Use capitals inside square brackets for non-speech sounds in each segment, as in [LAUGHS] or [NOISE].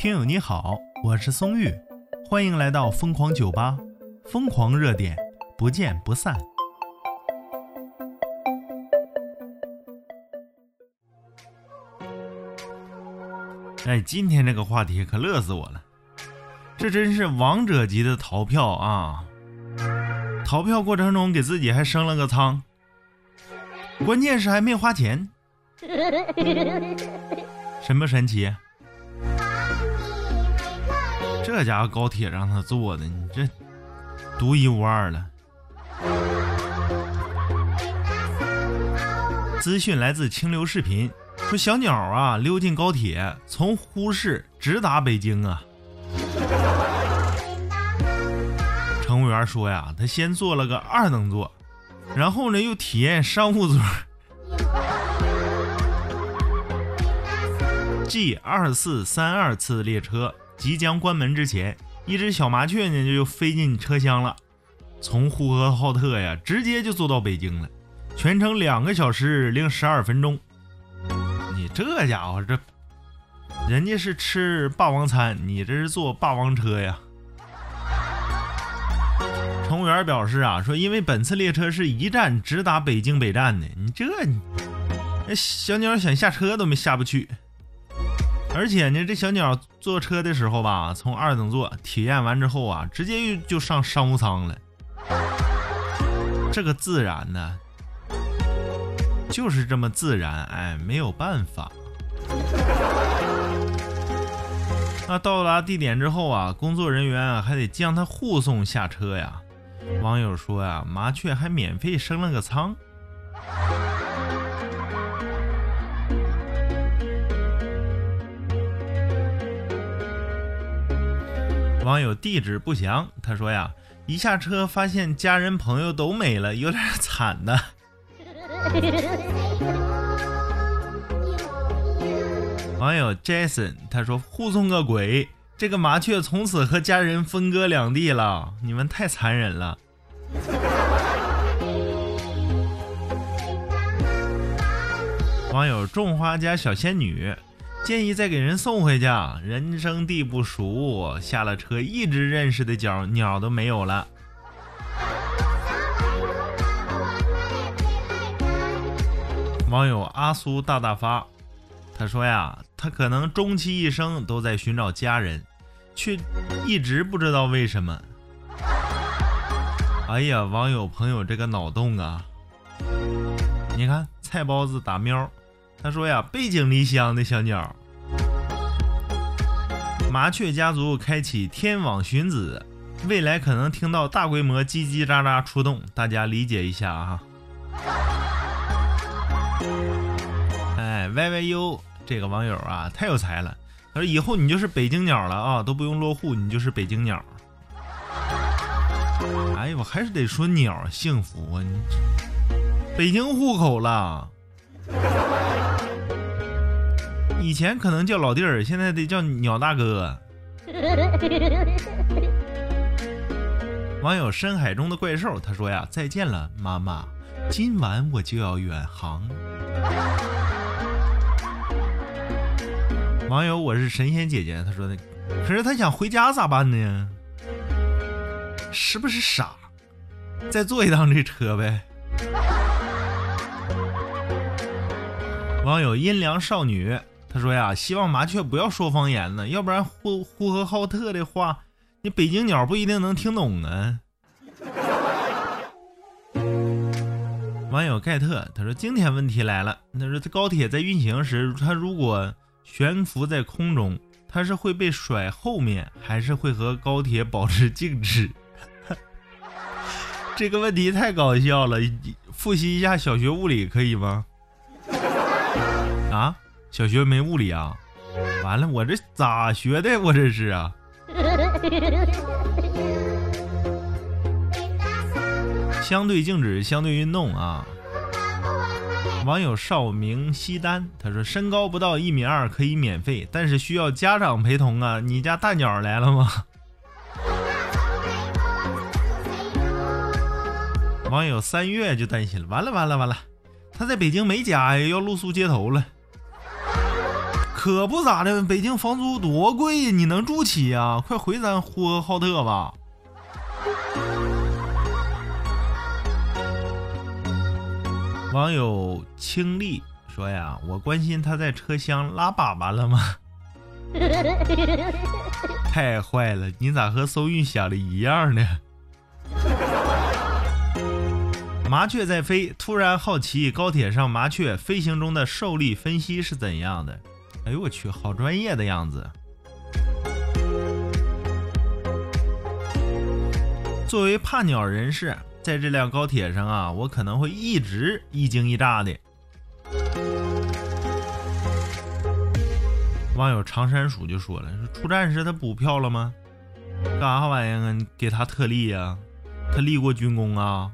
听友你好，我是松玉，欢迎来到疯狂酒吧，疯狂热点，不见不散。哎，今天这个话题可乐死我了，这真是王者级的逃票啊！逃票过程中给自己还升了个仓，关键是还没花钱，[LAUGHS] 神不神奇？这家伙高铁让他坐的，你这独一无二了。资讯来自清流视频，说小鸟啊溜进高铁，从呼市直达北京啊。乘务员说呀，他先坐了个二等座，然后呢又体验商务座。G 二四三二次列车即将关门之前，一只小麻雀呢就又飞进车厢了，从呼和浩特呀直接就坐到北京了，全程两个小时零十二分钟。你这家伙这，人家是吃霸王餐，你这是坐霸王车呀？乘务员表示啊，说因为本次列车是一站直达北京北站的，你这你，那小鸟想下车都没下不去。而且呢，这小鸟坐车的时候吧，从二等座体验完之后啊，直接就就上商务舱了。这个自然呢，就是这么自然，哎，没有办法。那到达地点之后啊，工作人员还得将它护送下车呀。网友说呀，麻雀还免费升了个舱。网友地址不详，他说呀，一下车发现家人朋友都没了，有点惨的。[LAUGHS] 网友 Jason 他说护送个鬼。这个麻雀从此和家人分割两地了，你们太残忍了。网友种花家小仙女建议再给人送回去，人生地不熟，下了车一直认识的脚鸟都没有了。网友阿苏大大发，他说呀，他可能终其一生都在寻找家人。却一直不知道为什么。哎呀，网友朋友这个脑洞啊！你看，菜包子打喵，他说呀，背井离乡的小鸟。麻雀家族开启天网寻子，未来可能听到大规模叽叽喳喳出动，大家理解一下啊。哎，YYU 这个网友啊，太有才了。他说：“以后你就是北京鸟了啊，都不用落户，你就是北京鸟。”哎呀，我还是得说鸟幸福啊！你北京户口了，以前可能叫老弟儿，现在得叫鸟大哥。[LAUGHS] 网友深海中的怪兽他说呀：“再见了，妈妈，今晚我就要远航。” [LAUGHS] 网友，我是神仙姐姐。他说的，可是他想回家咋办呢？是不是傻？再坐一趟这车呗。[LAUGHS] 网友阴凉少女，他说呀，希望麻雀不要说方言了，要不然呼呼和浩特的话，你北京鸟不一定能听懂啊。网友盖特，他说今天问题来了，他说高铁在运行时，它如果。悬浮在空中，它是会被甩后面，还是会和高铁保持静止？[LAUGHS] 这个问题太搞笑了，复习一下小学物理可以吗？啊，小学没物理啊？完了，我这咋学的？我这是啊。相对静止，相对运动啊。网友少明西丹他说：“身高不到一米二可以免费，但是需要家长陪同啊！你家大鸟来了吗？”网友三月就担心了：“完了完了完了，他在北京没家呀，要露宿街头了。”可不咋的，北京房租多贵呀，你能住起呀？快回咱呼和浩特吧。网友清丽说呀，我关心他在车厢拉粑粑了吗？[LAUGHS] 太坏了，你咋和搜运想的一样呢？[LAUGHS] 麻雀在飞，突然好奇高铁上麻雀飞行中的受力分析是怎样的？哎呦我去，好专业的样子！作为怕鸟人士，在这辆高铁上啊，我可能会一直一惊一乍的。网友长山鼠就说了：“出站时他补票了吗？干啥玩意儿啊？你给他特例呀？他立过军功啊？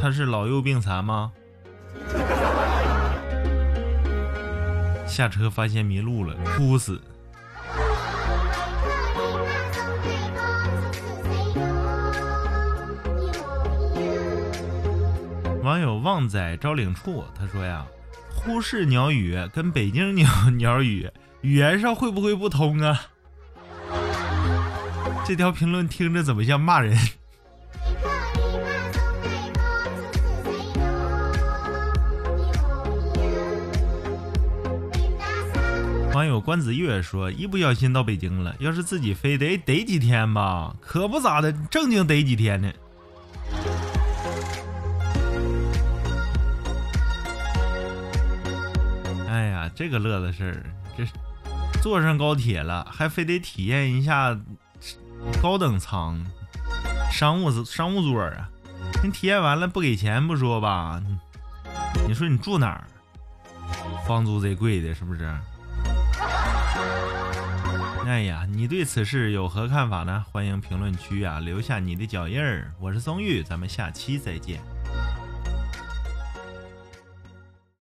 他是老幼病残吗？”下车发现迷路了，哭死。网友旺仔招领处他说呀，呼市鸟语跟北京鸟鸟语语言上会不会不通啊？这条评论听着怎么像骂人？网友关子月说：“一不小心到北京了，要是自己飞得得几天吧？可不咋的，正经得几天呢。”哎呀，这个乐的事儿，这坐上高铁了，还非得体验一下高等舱、商务商务座啊！你体验完了不给钱不说吧？你说你住哪儿？房租贼贵的，是不是？哎呀，你对此事有何看法呢？欢迎评论区啊留下你的脚印儿。我是松玉，咱们下期再见。